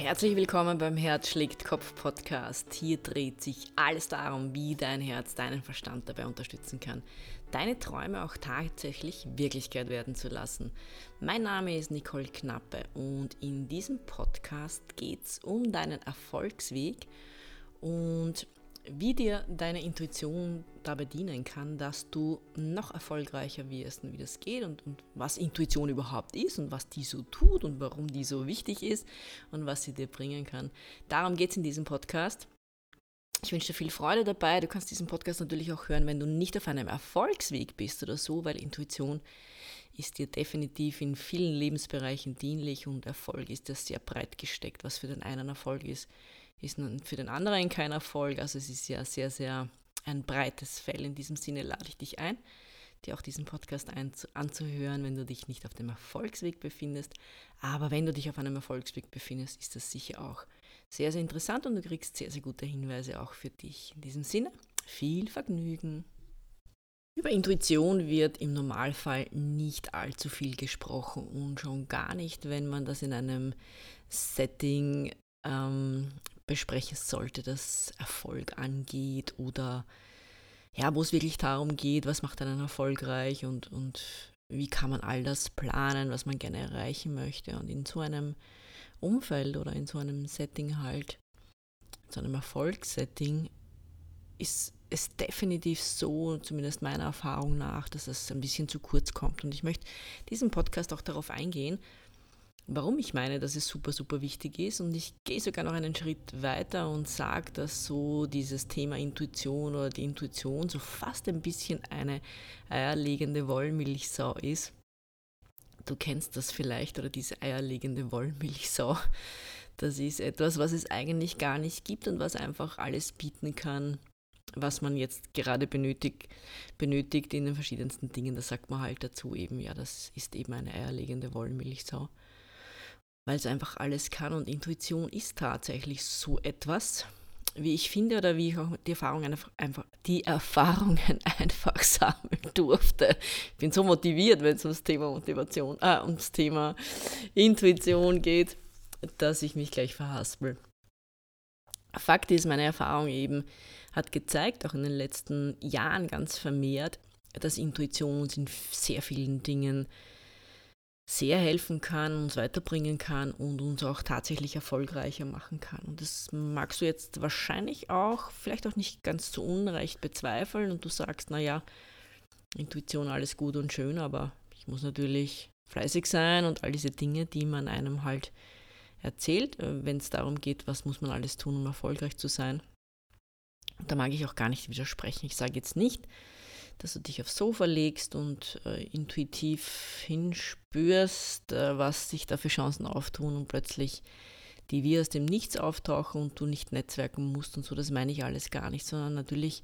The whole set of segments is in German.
Herzlich willkommen beim Herz schlägt Kopf Podcast. Hier dreht sich alles darum, wie dein Herz deinen Verstand dabei unterstützen kann, deine Träume auch tatsächlich Wirklichkeit werden zu lassen. Mein Name ist Nicole Knappe und in diesem Podcast geht es um deinen Erfolgsweg und wie dir deine Intuition dabei dienen kann, dass du noch erfolgreicher wirst und wie das geht und, und, was Intuition überhaupt ist und was die so tut und warum die so wichtig ist und was sie dir bringen kann. Darum geht es in diesem Podcast. Ich wünsche dir viel Freude dabei. Du kannst diesen Podcast natürlich auch hören, wenn du nicht auf einem Erfolgsweg bist oder so, weil Intuition ist dir definitiv in vielen Lebensbereichen dienlich und Erfolg ist ja sehr breit gesteckt, was für den einen Erfolg ist ist für den anderen kein Erfolg. Also es ist ja sehr, sehr ein breites Fell. In diesem Sinne lade ich dich ein, dir auch diesen Podcast anzuhören, wenn du dich nicht auf dem Erfolgsweg befindest. Aber wenn du dich auf einem Erfolgsweg befindest, ist das sicher auch sehr, sehr interessant und du kriegst sehr, sehr gute Hinweise auch für dich. In diesem Sinne, viel Vergnügen. Über Intuition wird im Normalfall nicht allzu viel gesprochen und schon gar nicht, wenn man das in einem Setting ähm, besprechen sollte, das Erfolg angeht oder ja, wo es wirklich darum geht, was macht einen erfolgreich und, und wie kann man all das planen, was man gerne erreichen möchte. Und in so einem Umfeld oder in so einem Setting halt, so einem Erfolgssetting, ist es definitiv so, zumindest meiner Erfahrung nach, dass es ein bisschen zu kurz kommt. Und ich möchte diesen Podcast auch darauf eingehen, warum ich meine, dass es super, super wichtig ist. Und ich gehe sogar noch einen Schritt weiter und sage, dass so dieses Thema Intuition oder die Intuition so fast ein bisschen eine eierlegende Wollmilchsau ist. Du kennst das vielleicht oder diese eierlegende Wollmilchsau. Das ist etwas, was es eigentlich gar nicht gibt und was einfach alles bieten kann, was man jetzt gerade benötigt, benötigt in den verschiedensten Dingen. Da sagt man halt dazu eben, ja, das ist eben eine eierlegende Wollmilchsau weil es einfach alles kann und Intuition ist tatsächlich so etwas, wie ich finde oder wie ich auch die Erfahrungen einfach, die Erfahrungen einfach sammeln durfte. Ich bin so motiviert, wenn es ums Thema Motivation, äh, ums Thema Intuition geht, dass ich mich gleich verhaspel. Fakt ist, meine Erfahrung eben hat gezeigt, auch in den letzten Jahren ganz vermehrt, dass Intuition uns in sehr vielen Dingen sehr helfen kann, uns weiterbringen kann und uns auch tatsächlich erfolgreicher machen kann. Und das magst du jetzt wahrscheinlich auch, vielleicht auch nicht ganz zu Unrecht bezweifeln und du sagst, naja, Intuition alles gut und schön, aber ich muss natürlich fleißig sein und all diese Dinge, die man einem halt erzählt, äh, wenn es darum geht, was muss man alles tun, um erfolgreich zu sein. Da mag ich auch gar nicht widersprechen. Ich sage jetzt nicht, dass du dich aufs Sofa legst und äh, intuitiv hinspürst, äh, was sich da für Chancen auftun und plötzlich die wie aus dem Nichts auftauchen und du nicht netzwerken musst und so. Das meine ich alles gar nicht, sondern natürlich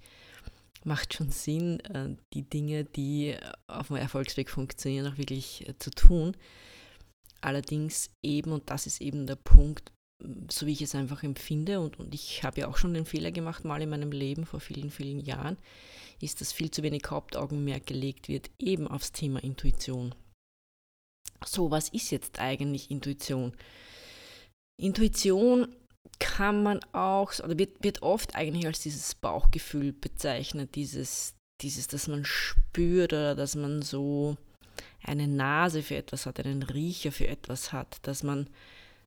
macht schon Sinn, äh, die Dinge, die auf dem Erfolgsweg funktionieren, auch wirklich äh, zu tun. Allerdings eben, und das ist eben der Punkt, so wie ich es einfach empfinde, und, und ich habe ja auch schon den Fehler gemacht, mal in meinem Leben vor vielen, vielen Jahren, ist, dass viel zu wenig Hauptaugenmerk gelegt wird, eben aufs Thema Intuition. So, was ist jetzt eigentlich Intuition? Intuition kann man auch, oder wird, wird oft eigentlich als dieses Bauchgefühl bezeichnet, dieses, dieses, dass man spürt oder dass man so eine Nase für etwas hat, einen Riecher für etwas hat, dass man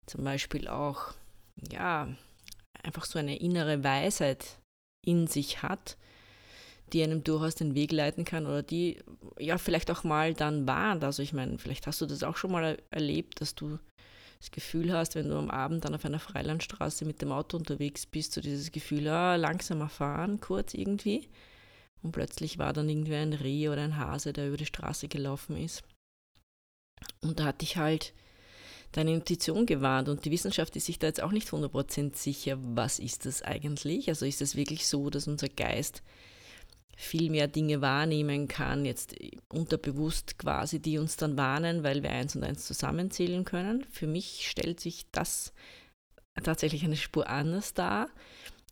zum Beispiel auch, ja, einfach so eine innere Weisheit in sich hat, die einem durchaus den Weg leiten kann oder die ja vielleicht auch mal dann warnt. Also ich meine, vielleicht hast du das auch schon mal erlebt, dass du das Gefühl hast, wenn du am Abend dann auf einer Freilandstraße mit dem Auto unterwegs bist, so dieses Gefühl, ah, langsamer fahren, kurz irgendwie. Und plötzlich war dann irgendwie ein Reh oder ein Hase, der über die Straße gelaufen ist. Und da hatte ich halt deine Intuition gewarnt. Und die Wissenschaft ist sich da jetzt auch nicht 100% sicher, was ist das eigentlich? Also ist es wirklich so, dass unser Geist viel mehr Dinge wahrnehmen kann, jetzt unterbewusst quasi, die uns dann warnen, weil wir eins und eins zusammenzählen können. Für mich stellt sich das tatsächlich eine Spur anders dar.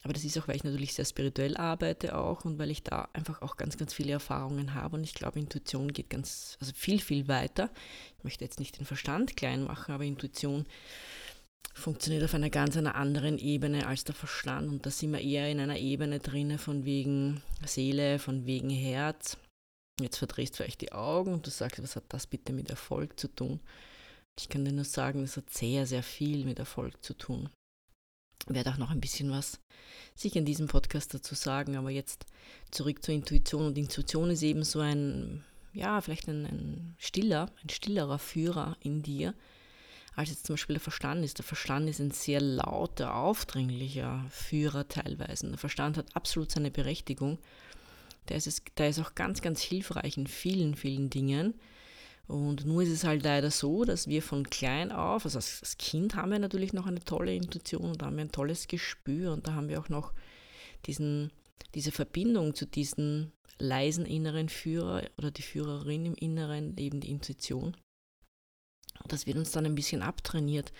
Aber das ist auch, weil ich natürlich sehr spirituell arbeite auch und weil ich da einfach auch ganz, ganz viele Erfahrungen habe. Und ich glaube, Intuition geht ganz, also viel, viel weiter. Ich möchte jetzt nicht den Verstand klein machen, aber Intuition funktioniert auf einer ganz einer anderen Ebene als der Verstand. Und da sind wir eher in einer Ebene drin von wegen Seele, von wegen Herz. Jetzt verdrehst du vielleicht die Augen und du sagst, was hat das bitte mit Erfolg zu tun? Ich kann dir nur sagen, das hat sehr, sehr viel mit Erfolg zu tun. Werde auch noch ein bisschen was sicher in diesem Podcast dazu sagen, aber jetzt zurück zur Intuition. Und Intuition ist eben so ein, ja, vielleicht ein, ein stiller, ein stillerer Führer in dir, als jetzt zum Beispiel der Verstand ist. Der Verstand ist ein sehr lauter, aufdringlicher Führer teilweise. Der Verstand hat absolut seine Berechtigung. Der ist, der ist auch ganz, ganz hilfreich in vielen, vielen Dingen. Und nur ist es halt leider so, dass wir von klein auf, also als, Kind haben wir natürlich noch eine tolle Intuition und da haben wir ein tolles Gespür und da haben wir auch noch diesen, diese Verbindung zu diesem leisen inneren Führer oder die Führerin im Inneren, eben die Intuition. Das wird uns dann ein bisschen abtrainiert,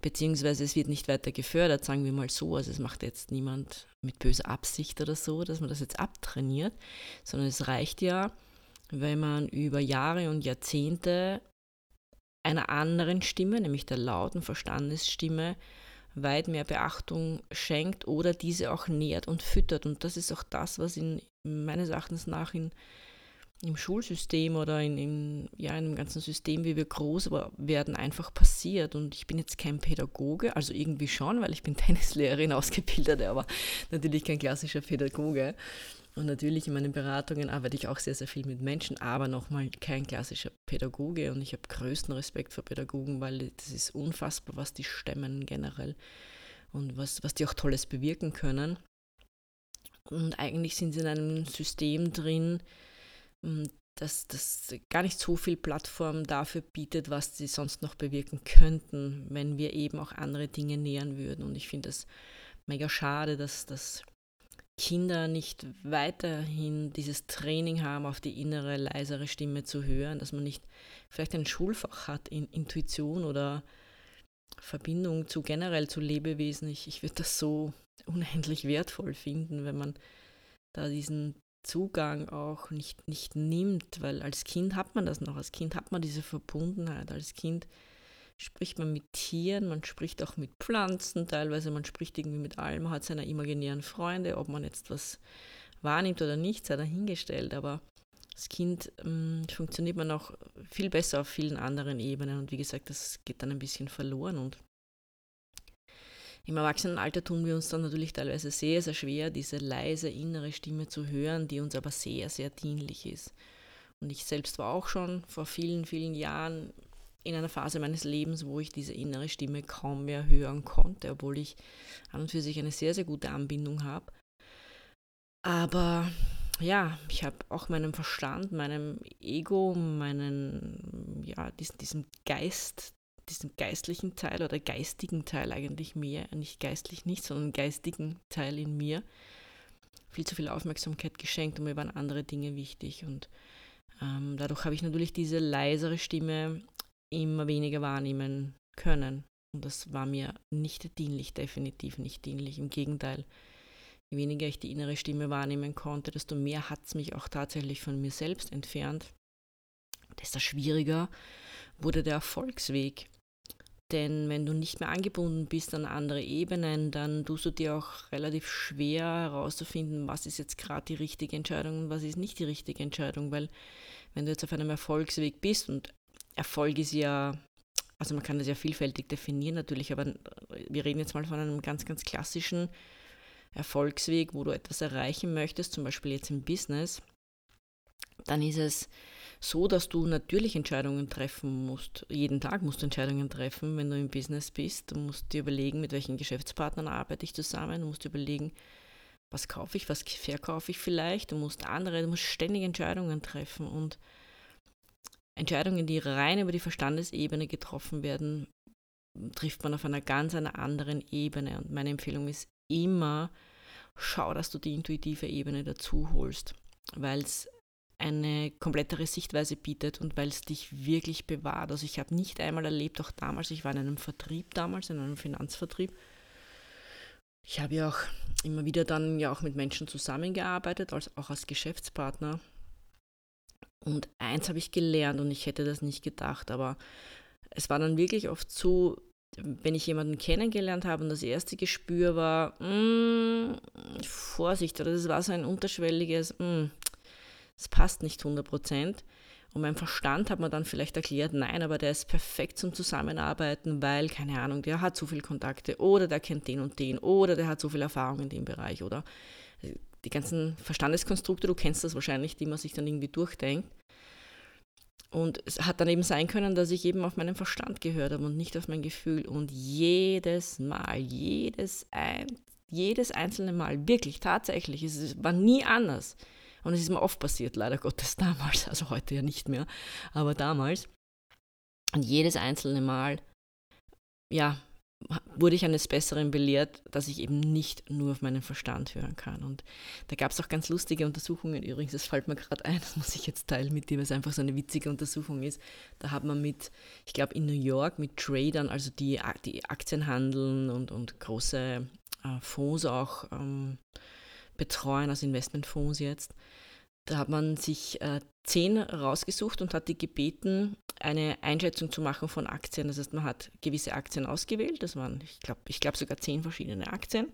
beziehungsweise es wird nicht weiter gefördert, sagen wir mal so. Also es macht jetzt niemand mit böser Absicht oder so, dass man das jetzt abtrainiert, sondern es reicht ja, wenn man über Jahre und Jahrzehnte einer anderen Stimme, nämlich der lauten Verstandesstimme, weit mehr Beachtung schenkt oder diese auch nährt und füttert. Und das ist auch das, was in meines Erachtens nach in, im Schulsystem oder in, in, ja, in dem ganzen System, wie wir groß werden, einfach passiert. Und ich bin jetzt kein Pädagoge, also irgendwie schon, weil ich bin Tennislehrerin ausgebildet, aber natürlich kein klassischer Pädagoge. Und natürlich in meinen Beratungen arbeite ich auch sehr, sehr viel mit Menschen, aber nochmal kein klassischer Pädagoge. Und ich habe größten Respekt vor Pädagogen, weil das ist unfassbar, was die stemmen generell und was, was die auch Tolles bewirken können. Und eigentlich sind sie in einem System drin, hm, das, das gar nicht so viel Plattform dafür bietet, was sie sonst noch bewirken könnten, wenn wir eben auch andere Dinge nähern würden. Und ich finde es mega schade, dass das Kinder nicht weiterhin dieses Training haben, auf die innere, leisere Stimme zu hören, dass man nicht vielleicht ein Schulfach hat in Intuition oder Verbindung zu generell zu Lebewesen. Ich, ich würde das so unendlich wertvoll finden, wenn man da diesen Zugang auch nicht, nicht nimmt, weil als Kind hat man das noch, als Kind hat man diese Verbundenheit, als Kind spricht man mit Tieren, man spricht auch mit Pflanzen teilweise, man spricht irgendwie mit allem, hat seine imaginären Freunde, ob man jetzt was wahrnimmt oder nicht, sei dahingestellt, aber als Kind ähm, funktioniert man auch viel besser auf vielen anderen Ebenen. Und wie gesagt, das geht dann ein bisschen verloren. Und im Erwachsenenalter tun wir uns dann natürlich teilweise sehr, sehr schwer, diese leise innere Stimme zu hören, die uns aber sehr, sehr dienlich ist. Und ich selbst war auch schon vor vielen, vielen Jahren in einer Phase meines Lebens, wo ich diese innere Stimme kaum mehr hören konnte, obwohl ich an und für sich eine sehr, sehr gute Anbindung habe. Aber ja, ich habe auch meinem Verstand, meinem Ego, meinen, ja, diesen, diesem Geist, diesen geistlichen Teil oder geistigen Teil eigentlich mehr, nicht geistlich nicht, sondern geistigen Teil in mir, viel zu viel Aufmerksamkeit geschenkt und mir waren andere Dinge wichtig. Und ähm, dadurch habe ich natürlich diese leisere Stimme immer weniger wahrnehmen können. Und das war mir nicht dienlich, definitiv nicht dienlich. Im Gegenteil, je weniger ich die innere Stimme wahrnehmen konnte, desto mehr hat es mich auch tatsächlich von mir selbst entfernt. Desto schwieriger wurde der Erfolgsweg. Denn wenn du nicht mehr angebunden bist an andere Ebenen, dann tust du dir auch relativ schwer herauszufinden, was ist jetzt gerade die richtige Entscheidung und was ist nicht die richtige Entscheidung. Weil wenn du jetzt auf einem Erfolgsweg bist und Erfolg ist ja, also man kann das ja vielfältig definieren natürlich, aber wir reden jetzt mal von einem ganz, ganz klassischen Erfolgsweg, wo du etwas erreichen möchtest, zum Beispiel jetzt im Business, dann ist es so, dass du natürlich Entscheidungen treffen musst. Jeden Tag musst du Entscheidungen treffen, wenn du im Business bist. Du musst dir überlegen, mit welchen Geschäftspartnern arbeite ich zusammen. Du musst dir überlegen, was kaufe ich, was verkaufe ich vielleicht. Du musst andere, du musst ständig Entscheidungen treffen und Entscheidungen, die rein über die Verstandesebene getroffen werden, trifft man auf einer ganz einer anderen Ebene. Und meine Empfehlung ist immer, schau, dass du die intuitive Ebene dazu holst, weil es eine komplettere Sichtweise bietet und weil es dich wirklich bewahrt. Also ich habe nicht einmal erlebt, auch damals, ich war in einem Vertrieb damals, in einem Finanzvertrieb. Ich habe ja auch immer wieder dann ja auch mit Menschen zusammengearbeitet, als, auch als Geschäftspartner. Und eins habe ich gelernt und ich hätte das nicht gedacht, aber es war dann wirklich oft so, wenn ich jemanden kennengelernt habe und das erste Gespür war, mh, mm, Vorsicht, oder das war so ein unterschwelliges, es mm, passt nicht 100 Prozent. Und mein Verstand hat mir dann vielleicht erklärt, nein, aber der ist perfekt zum Zusammenarbeiten, weil, keine Ahnung, der hat so viele Kontakte oder der kennt den und den oder der hat so viel Erfahrung in dem Bereich oder die ganzen Verstandeskonstrukte, du kennst das wahrscheinlich, die man sich dann irgendwie durchdenkt. Und es hat dann eben sein können, dass ich eben auf meinen Verstand gehört habe und nicht auf mein Gefühl. Und jedes Mal, jedes, ein, jedes einzelne Mal, wirklich, tatsächlich, es war nie anders. Und es ist mir oft passiert, leider Gottes damals, also heute ja nicht mehr, aber damals. Und jedes einzelne Mal, ja, wurde ich eines Besseren belehrt, dass ich eben nicht nur auf meinen Verstand hören kann. Und da gab es auch ganz lustige Untersuchungen übrigens, das fällt mir gerade ein, das muss ich jetzt teilen mit dir, weil es einfach so eine witzige Untersuchung ist. Da hat man mit, ich glaube in New York, mit Tradern, also die, die Aktien handeln und, und große äh, Fonds auch ähm, betreuen, also Investmentfonds jetzt, da hat man sich äh, zehn rausgesucht und hat die gebeten, eine Einschätzung zu machen von Aktien. Das heißt, man hat gewisse Aktien ausgewählt, das waren, ich glaube, ich glaub sogar zehn verschiedene Aktien.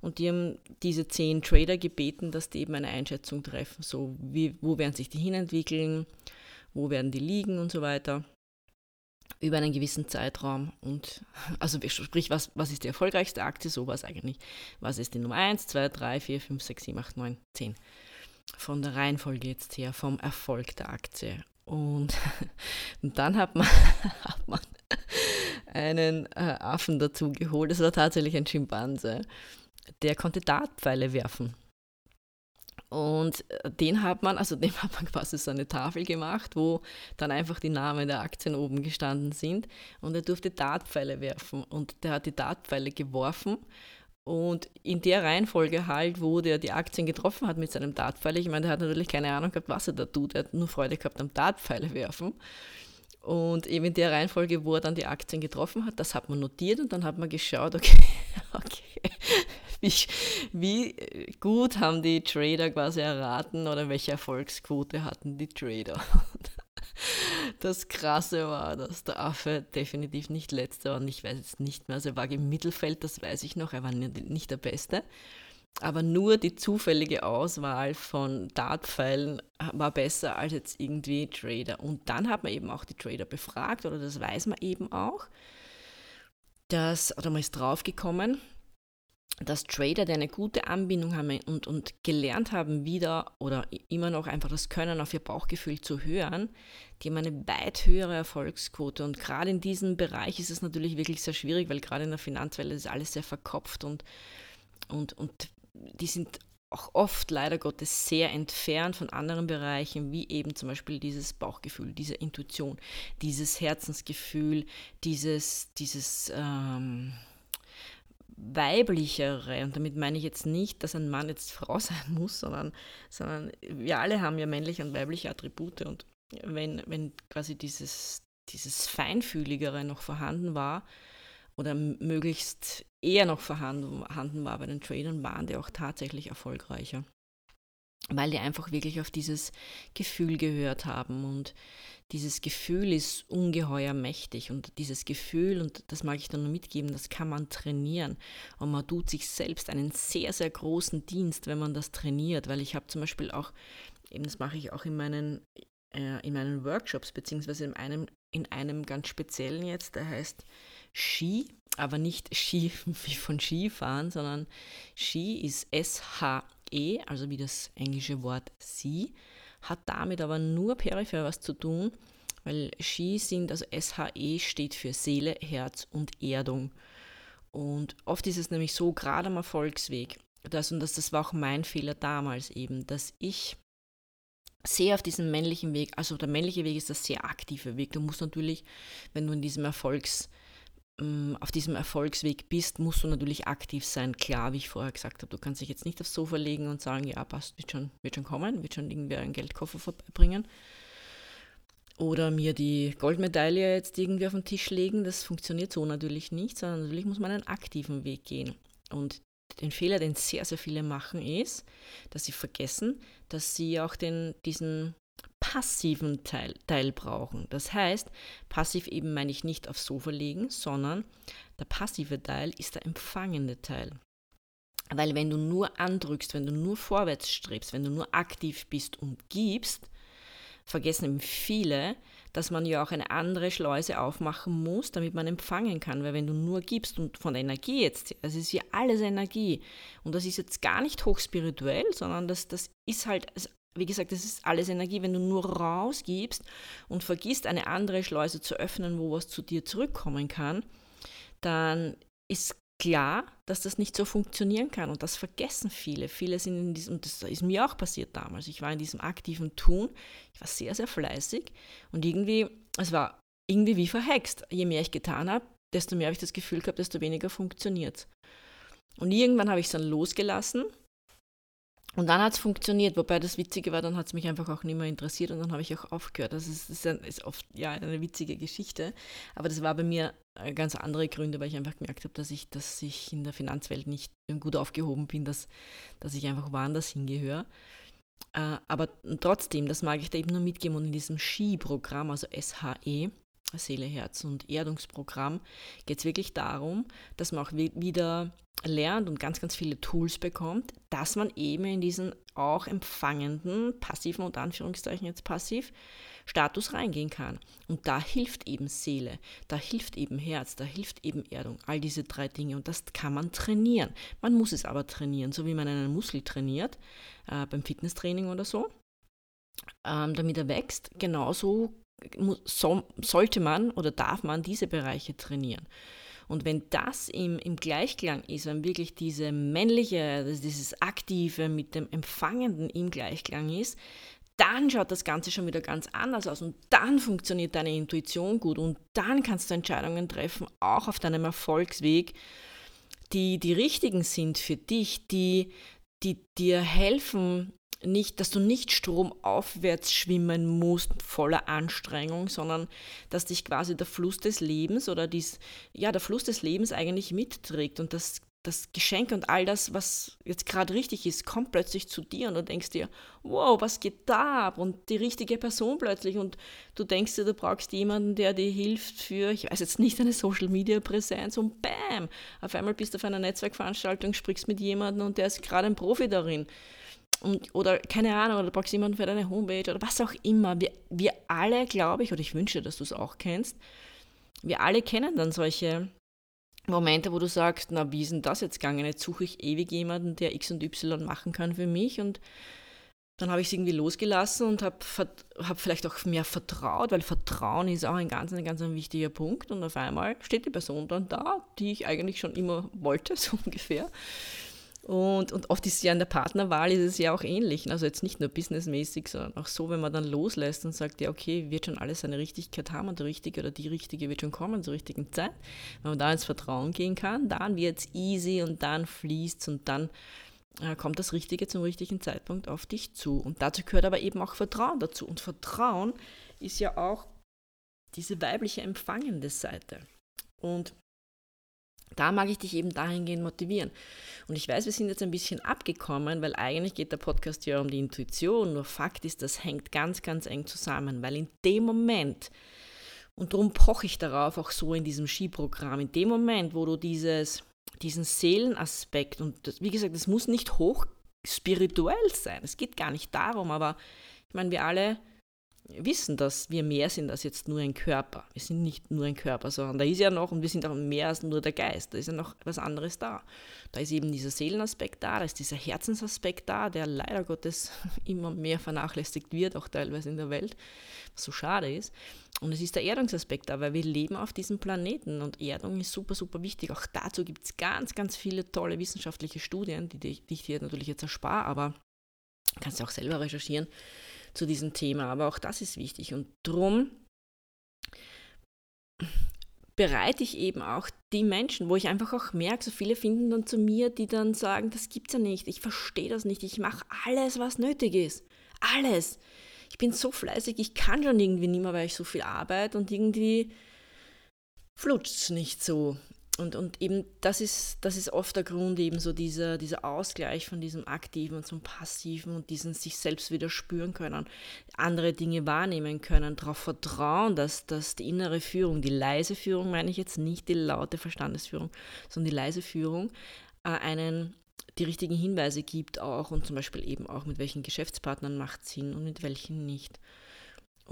Und die haben diese zehn Trader gebeten, dass die eben eine Einschätzung treffen, so wie, wo werden sich die hinentwickeln, wo werden die liegen und so weiter, über einen gewissen Zeitraum. Und also sprich, was, was ist die erfolgreichste Aktie, sowas eigentlich. Was ist die Nummer 1, 2, 3, 4, 5, 6, 7, 8, 9, 10 von der Reihenfolge jetzt her, vom Erfolg der Aktie. Und, und dann hat man, hat man einen äh, Affen dazu geholt. Das war tatsächlich ein Schimpanse. Der konnte Dartpfeile werfen. Und äh, den hat man, also dem hat man quasi so eine Tafel gemacht, wo dann einfach die Namen der Aktien oben gestanden sind. Und er durfte Dartpfeile werfen. Und der hat die Dartpfeile geworfen und in der Reihenfolge halt, wo der die Aktien getroffen hat mit seinem Dartpfeil, ich meine, der hat natürlich keine Ahnung gehabt, was er da tut, er hat nur Freude gehabt am Dartpfeile werfen. Und eben in der Reihenfolge, wo er dann die Aktien getroffen hat, das hat man notiert und dann hat man geschaut, okay, okay wie, wie gut haben die Trader quasi erraten oder welche Erfolgsquote hatten die Trader. Das Krasse war, dass der Affe definitiv nicht letzter war und ich weiß jetzt nicht mehr, also er war im Mittelfeld, das weiß ich noch, er war nicht der Beste. Aber nur die zufällige Auswahl von Dartpfeilen war besser als jetzt irgendwie Trader. Und dann hat man eben auch die Trader befragt, oder das weiß man eben auch, dass, oder man ist draufgekommen, dass Trader, die eine gute Anbindung haben und, und gelernt haben, wieder oder immer noch einfach das Können auf ihr Bauchgefühl zu hören, die haben eine weit höhere Erfolgsquote. Und gerade in diesem Bereich ist es natürlich wirklich sehr schwierig, weil gerade in der Finanzwelt ist alles sehr verkopft und, und, und die sind auch oft leider Gottes sehr entfernt von anderen Bereichen, wie eben zum Beispiel dieses Bauchgefühl, diese Intuition, dieses Herzensgefühl, dieses, dieses ähm, weiblichere, und damit meine ich jetzt nicht, dass ein Mann jetzt Frau sein muss, sondern, sondern wir alle haben ja männliche und weibliche Attribute und wenn, wenn quasi dieses, dieses Feinfühligere noch vorhanden war oder möglichst eher noch vorhanden war bei den Tradern, waren die auch tatsächlich erfolgreicher weil die einfach wirklich auf dieses Gefühl gehört haben. Und dieses Gefühl ist ungeheuer mächtig. Und dieses Gefühl, und das mag ich dann nur mitgeben, das kann man trainieren. Und man tut sich selbst einen sehr, sehr großen Dienst, wenn man das trainiert. Weil ich habe zum Beispiel auch, eben das mache ich auch in meinen, äh, in meinen Workshops, beziehungsweise in einem, in einem ganz speziellen jetzt, der heißt Ski, aber nicht Ski wie von Skifahren, sondern Ski ist S-H E, also wie das englische Wort sie, hat damit aber nur peripher was zu tun, weil Ski sind, also SHE steht für Seele, Herz und Erdung. Und oft ist es nämlich so, gerade am Erfolgsweg, das, und das, das war auch mein Fehler damals eben, dass ich sehr auf diesem männlichen Weg, also der männliche Weg ist der sehr aktive Weg. Du musst natürlich, wenn du in diesem Erfolgs, auf diesem Erfolgsweg bist, musst du natürlich aktiv sein. Klar, wie ich vorher gesagt habe, du kannst dich jetzt nicht aufs Sofa legen und sagen, ja, passt, wird schon, wird schon kommen, wird schon irgendwer einen Geldkoffer vorbeibringen. Oder mir die Goldmedaille jetzt irgendwie auf den Tisch legen. Das funktioniert so natürlich nicht, sondern natürlich muss man einen aktiven Weg gehen. Und den Fehler, den sehr, sehr viele machen, ist, dass sie vergessen, dass sie auch den, diesen passiven Teil, Teil brauchen. Das heißt, passiv eben meine ich nicht aufs Sofa liegen, sondern der passive Teil ist der empfangende Teil. Weil wenn du nur andrückst, wenn du nur vorwärts strebst, wenn du nur aktiv bist und gibst, vergessen eben viele, dass man ja auch eine andere Schleuse aufmachen muss, damit man empfangen kann. Weil wenn du nur gibst und von der Energie jetzt, das ist ja alles Energie. Und das ist jetzt gar nicht hochspirituell, sondern das, das ist halt, wie gesagt, das ist alles Energie. Wenn du nur rausgibst und vergisst, eine andere Schleuse zu öffnen, wo was zu dir zurückkommen kann, dann ist klar, dass das nicht so funktionieren kann. Und das vergessen viele. Viele sind in diesem, und das ist mir auch passiert damals. Ich war in diesem aktiven Tun. Ich war sehr, sehr fleißig. Und irgendwie, es war irgendwie wie verhext. Je mehr ich getan habe, desto mehr habe ich das Gefühl gehabt, desto weniger funktioniert Und irgendwann habe ich es dann losgelassen und dann hat es funktioniert, wobei das Witzige war, dann hat es mich einfach auch nicht mehr interessiert und dann habe ich auch aufgehört. Das ist, ist, ein, ist, oft ja eine witzige Geschichte, aber das war bei mir äh, ganz andere Gründe, weil ich einfach gemerkt habe, dass ich, dass ich in der Finanzwelt nicht gut aufgehoben bin, dass, dass ich einfach woanders hingehöre. Äh, aber trotzdem, das mag ich da eben nur mitgeben und in diesem Ski-Programm, also SHE, Seele, Herz und Erdungsprogramm, geht es wirklich darum, dass man auch wieder lernt und ganz, ganz viele Tools bekommt, dass man eben in diesen auch empfangenden, passiven und Anführungszeichen jetzt passiv, Status reingehen kann. Und da hilft eben Seele, da hilft eben Herz, da hilft eben Erdung, all diese drei Dinge. Und das kann man trainieren. Man muss es aber trainieren, so wie man einen Muskel trainiert, äh, beim Fitnesstraining oder so, ähm, damit er wächst. Genauso so, sollte man oder darf man diese Bereiche trainieren. Und wenn das im, im Gleichklang ist, wenn wirklich diese männliche, dieses Aktive mit dem Empfangenden im Gleichklang ist, dann schaut das Ganze schon wieder ganz anders aus. Und dann funktioniert deine Intuition gut. Und dann kannst du Entscheidungen treffen, auch auf deinem Erfolgsweg, die die richtigen sind für dich, die, die dir helfen, nicht, dass du nicht stromaufwärts schwimmen musst, voller Anstrengung, sondern dass dich quasi der Fluss des Lebens oder dies, ja, der Fluss des Lebens eigentlich mitträgt und das, das Geschenk und all das, was jetzt gerade richtig ist, kommt plötzlich zu dir und du denkst dir, wow, was geht da ab? Und die richtige Person plötzlich und du denkst dir, du brauchst jemanden, der dir hilft für, ich weiß jetzt nicht, eine Social Media Präsenz und bam, auf einmal bist du auf einer Netzwerkveranstaltung, sprichst mit jemandem und der ist gerade ein Profi darin. Und, oder keine Ahnung, oder du brauchst jemanden für deine Homepage oder was auch immer. Wir, wir alle, glaube ich, oder ich wünsche, dass du es auch kennst, wir alle kennen dann solche Momente, wo du sagst, na, wie ist denn das jetzt gegangen? Jetzt suche ich ewig jemanden, der X und Y machen kann für mich und dann habe ich es irgendwie losgelassen und habe hab vielleicht auch mehr vertraut, weil Vertrauen ist auch ein ganz, ein ganz ein wichtiger Punkt. Und auf einmal steht die Person dann da, die ich eigentlich schon immer wollte, so ungefähr. Und, und oft ist ja in der Partnerwahl ist es ja auch ähnlich. Also jetzt nicht nur businessmäßig, sondern auch so, wenn man dann loslässt und sagt, ja, okay, wird schon alles seine Richtigkeit haben und der Richtige oder die Richtige wird schon kommen zur richtigen Zeit. Wenn man da ins Vertrauen gehen kann, dann wird es easy und dann fließt es und dann äh, kommt das Richtige zum richtigen Zeitpunkt auf dich zu. Und dazu gehört aber eben auch Vertrauen dazu. Und Vertrauen ist ja auch diese weibliche empfangende Seite. Und da mag ich dich eben dahingehend motivieren. Und ich weiß, wir sind jetzt ein bisschen abgekommen, weil eigentlich geht der Podcast ja um die Intuition. Nur Fakt ist, das hängt ganz, ganz eng zusammen, weil in dem Moment, und darum poche ich darauf auch so in diesem Skiprogramm, in dem Moment, wo du dieses, diesen Seelenaspekt, und das, wie gesagt, es muss nicht hoch spirituell sein, es geht gar nicht darum, aber ich meine, wir alle wissen, dass wir mehr sind als jetzt nur ein Körper. Wir sind nicht nur ein Körper, sondern da ist ja noch, und wir sind auch mehr als nur der Geist, da ist ja noch was anderes da. Da ist eben dieser Seelenaspekt da, da ist dieser Herzensaspekt da, der leider Gottes immer mehr vernachlässigt wird, auch teilweise in der Welt, was so schade ist. Und es ist der Erdungsaspekt da, weil wir leben auf diesem Planeten und Erdung ist super, super wichtig. Auch dazu gibt es ganz, ganz viele tolle wissenschaftliche Studien, die, die ich dir natürlich jetzt erspare, aber kannst du auch selber recherchieren zu diesem Thema. Aber auch das ist wichtig. Und darum bereite ich eben auch die Menschen, wo ich einfach auch merke, so viele finden dann zu mir, die dann sagen, das gibt's ja nicht, ich verstehe das nicht, ich mache alles, was nötig ist. Alles. Ich bin so fleißig, ich kann schon irgendwie nicht mehr, weil ich so viel arbeite und irgendwie flutscht es nicht so. Und, und eben das ist, das ist oft der Grund, eben so dieser, dieser Ausgleich von diesem Aktiven und zum Passiven und diesen sich selbst wieder spüren können, andere Dinge wahrnehmen können, darauf vertrauen, dass, dass die innere Führung, die leise Führung meine ich jetzt nicht die laute Verstandesführung, sondern die leise Führung, äh, einen die richtigen Hinweise gibt auch und zum Beispiel eben auch mit welchen Geschäftspartnern macht Sinn und mit welchen nicht.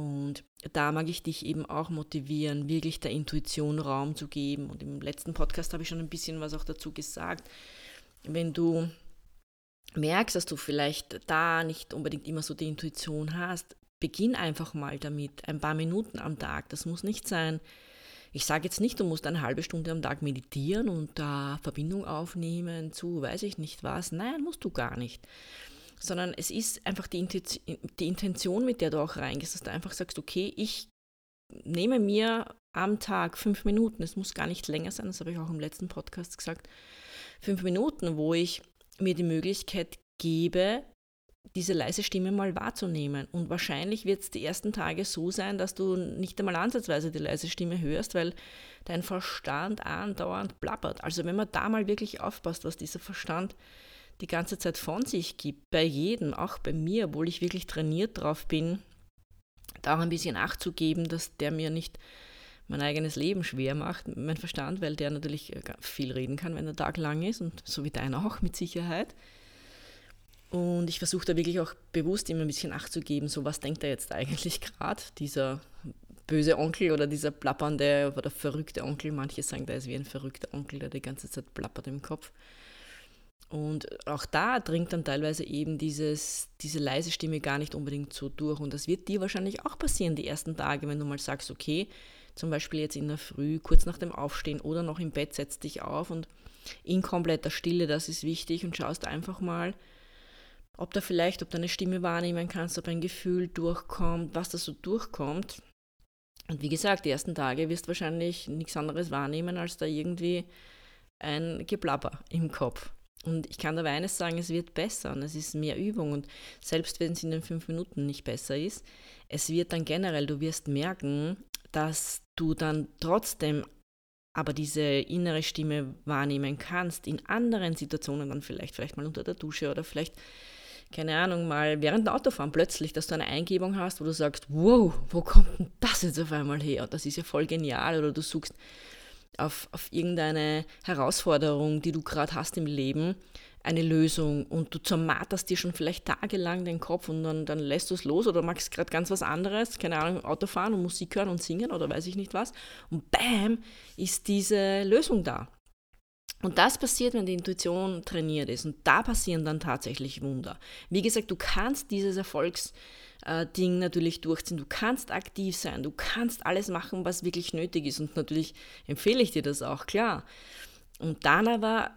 Und da mag ich dich eben auch motivieren, wirklich der Intuition Raum zu geben. Und im letzten Podcast habe ich schon ein bisschen was auch dazu gesagt. Wenn du merkst, dass du vielleicht da nicht unbedingt immer so die Intuition hast, beginn einfach mal damit, ein paar Minuten am Tag. Das muss nicht sein. Ich sage jetzt nicht, du musst eine halbe Stunde am Tag meditieren und da Verbindung aufnehmen zu, weiß ich nicht was. Nein, musst du gar nicht sondern es ist einfach die, die Intention, mit der du auch reingehst, dass du einfach sagst, okay, ich nehme mir am Tag fünf Minuten, es muss gar nicht länger sein, das habe ich auch im letzten Podcast gesagt, fünf Minuten, wo ich mir die Möglichkeit gebe, diese leise Stimme mal wahrzunehmen. Und wahrscheinlich wird es die ersten Tage so sein, dass du nicht einmal ansatzweise die leise Stimme hörst, weil dein Verstand andauernd plappert. Also wenn man da mal wirklich aufpasst, was dieser Verstand die ganze Zeit von sich gibt, bei jedem, auch bei mir, obwohl ich wirklich trainiert drauf bin, da auch ein bisschen Acht zu geben, dass der mir nicht mein eigenes Leben schwer macht, mein Verstand, weil der natürlich äh, viel reden kann, wenn der Tag lang ist und so wie deiner auch mit Sicherheit. Und ich versuche da wirklich auch bewusst immer ein bisschen Acht zu geben, so was denkt er jetzt eigentlich gerade, dieser böse Onkel oder dieser plappernde oder verrückte Onkel. Manche sagen, der ist wie ein verrückter Onkel, der die ganze Zeit plappert im Kopf. Und auch da dringt dann teilweise eben dieses, diese leise Stimme gar nicht unbedingt so durch. Und das wird dir wahrscheinlich auch passieren, die ersten Tage, wenn du mal sagst, okay, zum Beispiel jetzt in der Früh, kurz nach dem Aufstehen oder noch im Bett, setzt dich auf und in kompletter Stille, das ist wichtig, und schaust einfach mal, ob da vielleicht, ob deine Stimme wahrnehmen kannst, ob ein Gefühl durchkommt, was da so durchkommt. Und wie gesagt, die ersten Tage wirst du wahrscheinlich nichts anderes wahrnehmen, als da irgendwie ein Geplapper im Kopf. Und ich kann aber eines sagen, es wird besser und es ist mehr Übung. Und selbst wenn es in den fünf Minuten nicht besser ist, es wird dann generell, du wirst merken, dass du dann trotzdem aber diese innere Stimme wahrnehmen kannst in anderen Situationen, dann vielleicht, vielleicht mal unter der Dusche oder vielleicht, keine Ahnung, mal während dem Autofahren plötzlich, dass du eine Eingebung hast, wo du sagst, wow, wo kommt denn das jetzt auf einmal her? Das ist ja voll genial. Oder du suchst auf, auf irgendeine Herausforderung, die du gerade hast im Leben, eine Lösung und du zermarterst dir schon vielleicht tagelang den Kopf und dann, dann lässt du es los oder magst gerade ganz was anderes, keine Ahnung, Auto fahren und Musik hören und singen oder weiß ich nicht was und bam, ist diese Lösung da. Und das passiert, wenn die Intuition trainiert ist und da passieren dann tatsächlich Wunder. Wie gesagt, du kannst dieses Erfolgs äh, Ding natürlich durchziehen. Du kannst aktiv sein, du kannst alles machen, was wirklich nötig ist. Und natürlich empfehle ich dir das auch, klar. Und dann aber,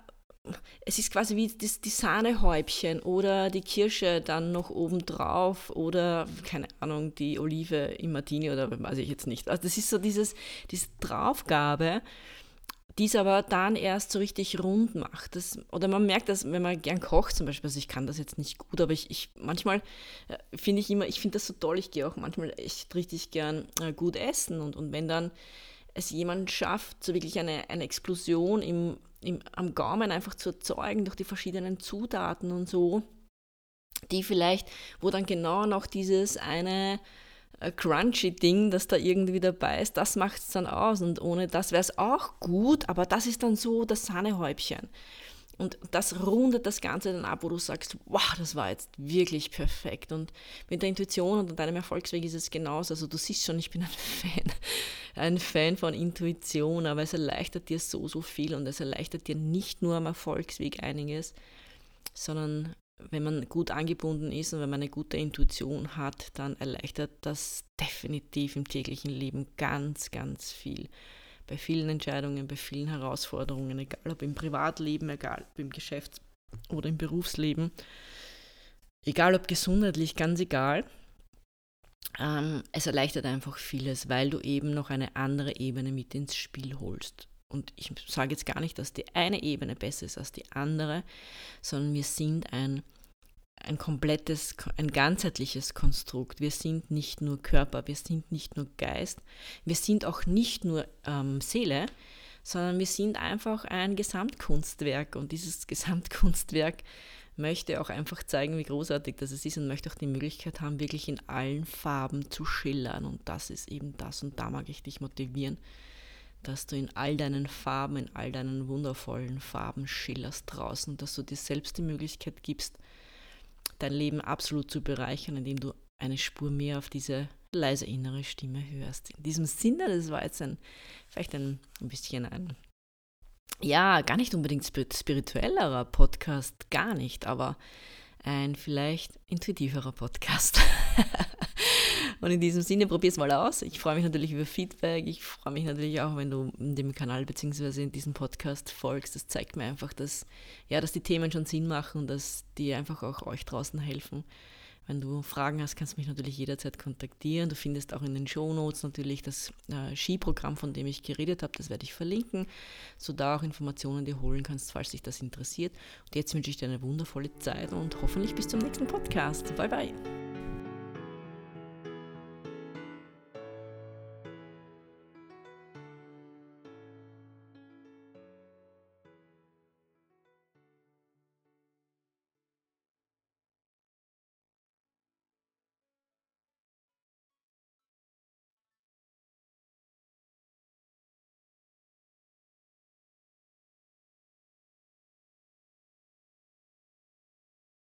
es ist quasi wie das, die Sahnehäubchen oder die Kirsche dann noch obendrauf oder, keine Ahnung, die Olive im Martini oder weiß ich jetzt nicht. Also das ist so dieses, diese Draufgabe, die es aber dann erst so richtig rund macht. Das, oder man merkt das, wenn man gern kocht zum Beispiel, also ich kann das jetzt nicht gut, aber ich, ich manchmal äh, finde ich immer, ich finde das so toll, ich gehe auch manchmal echt richtig gern äh, gut essen und, und wenn dann es jemand schafft, so wirklich eine, eine Explosion im, im, am Gaumen einfach zu erzeugen durch die verschiedenen Zutaten und so, die vielleicht, wo dann genau noch dieses eine crunchy Ding, das da irgendwie dabei ist, das macht es dann aus. Und ohne das wäre es auch gut, aber das ist dann so das Sahnehäubchen. Und das rundet das Ganze dann ab, wo du sagst, wow, das war jetzt wirklich perfekt. Und mit der Intuition und deinem Erfolgsweg ist es genauso. Also du siehst schon, ich bin ein Fan, ein Fan von Intuition, aber es erleichtert dir so, so viel und es erleichtert dir nicht nur am Erfolgsweg einiges, sondern wenn man gut angebunden ist und wenn man eine gute Intuition hat, dann erleichtert das definitiv im täglichen Leben ganz, ganz viel. Bei vielen Entscheidungen, bei vielen Herausforderungen, egal ob im Privatleben, egal ob im Geschäfts- oder im Berufsleben, egal ob gesundheitlich, ganz egal. Ähm, es erleichtert einfach vieles, weil du eben noch eine andere Ebene mit ins Spiel holst. Und ich sage jetzt gar nicht, dass die eine Ebene besser ist als die andere, sondern wir sind ein, ein komplettes, ein ganzheitliches Konstrukt. Wir sind nicht nur Körper, wir sind nicht nur Geist, wir sind auch nicht nur ähm, Seele, sondern wir sind einfach ein Gesamtkunstwerk. Und dieses Gesamtkunstwerk möchte auch einfach zeigen, wie großartig das ist und möchte auch die Möglichkeit haben, wirklich in allen Farben zu schillern. Und das ist eben das. Und da mag ich dich motivieren, dass du in all deinen Farben, in all deinen wundervollen Farben schillerst draußen, dass du dir selbst die Möglichkeit gibst, dein Leben absolut zu bereichern, indem du eine Spur mehr auf diese leise innere Stimme hörst. In diesem Sinne, das war jetzt ein, vielleicht ein, ein bisschen ein, ja, gar nicht unbedingt spirituellerer Podcast, gar nicht, aber ein vielleicht intuitiverer Podcast. Und in diesem Sinne, probier es mal aus. Ich freue mich natürlich über Feedback. Ich freue mich natürlich auch, wenn du dem Kanal bzw. in diesem Podcast folgst. Das zeigt mir einfach, dass, ja, dass die Themen schon Sinn machen und dass die einfach auch euch draußen helfen. Wenn du Fragen hast, kannst du mich natürlich jederzeit kontaktieren. Du findest auch in den Show Notes natürlich das äh, Skiprogramm, von dem ich geredet habe. Das werde ich verlinken, so da auch Informationen dir holen kannst, falls dich das interessiert. Und jetzt wünsche ich dir eine wundervolle Zeit und hoffentlich bis zum nächsten Podcast. Bye bye.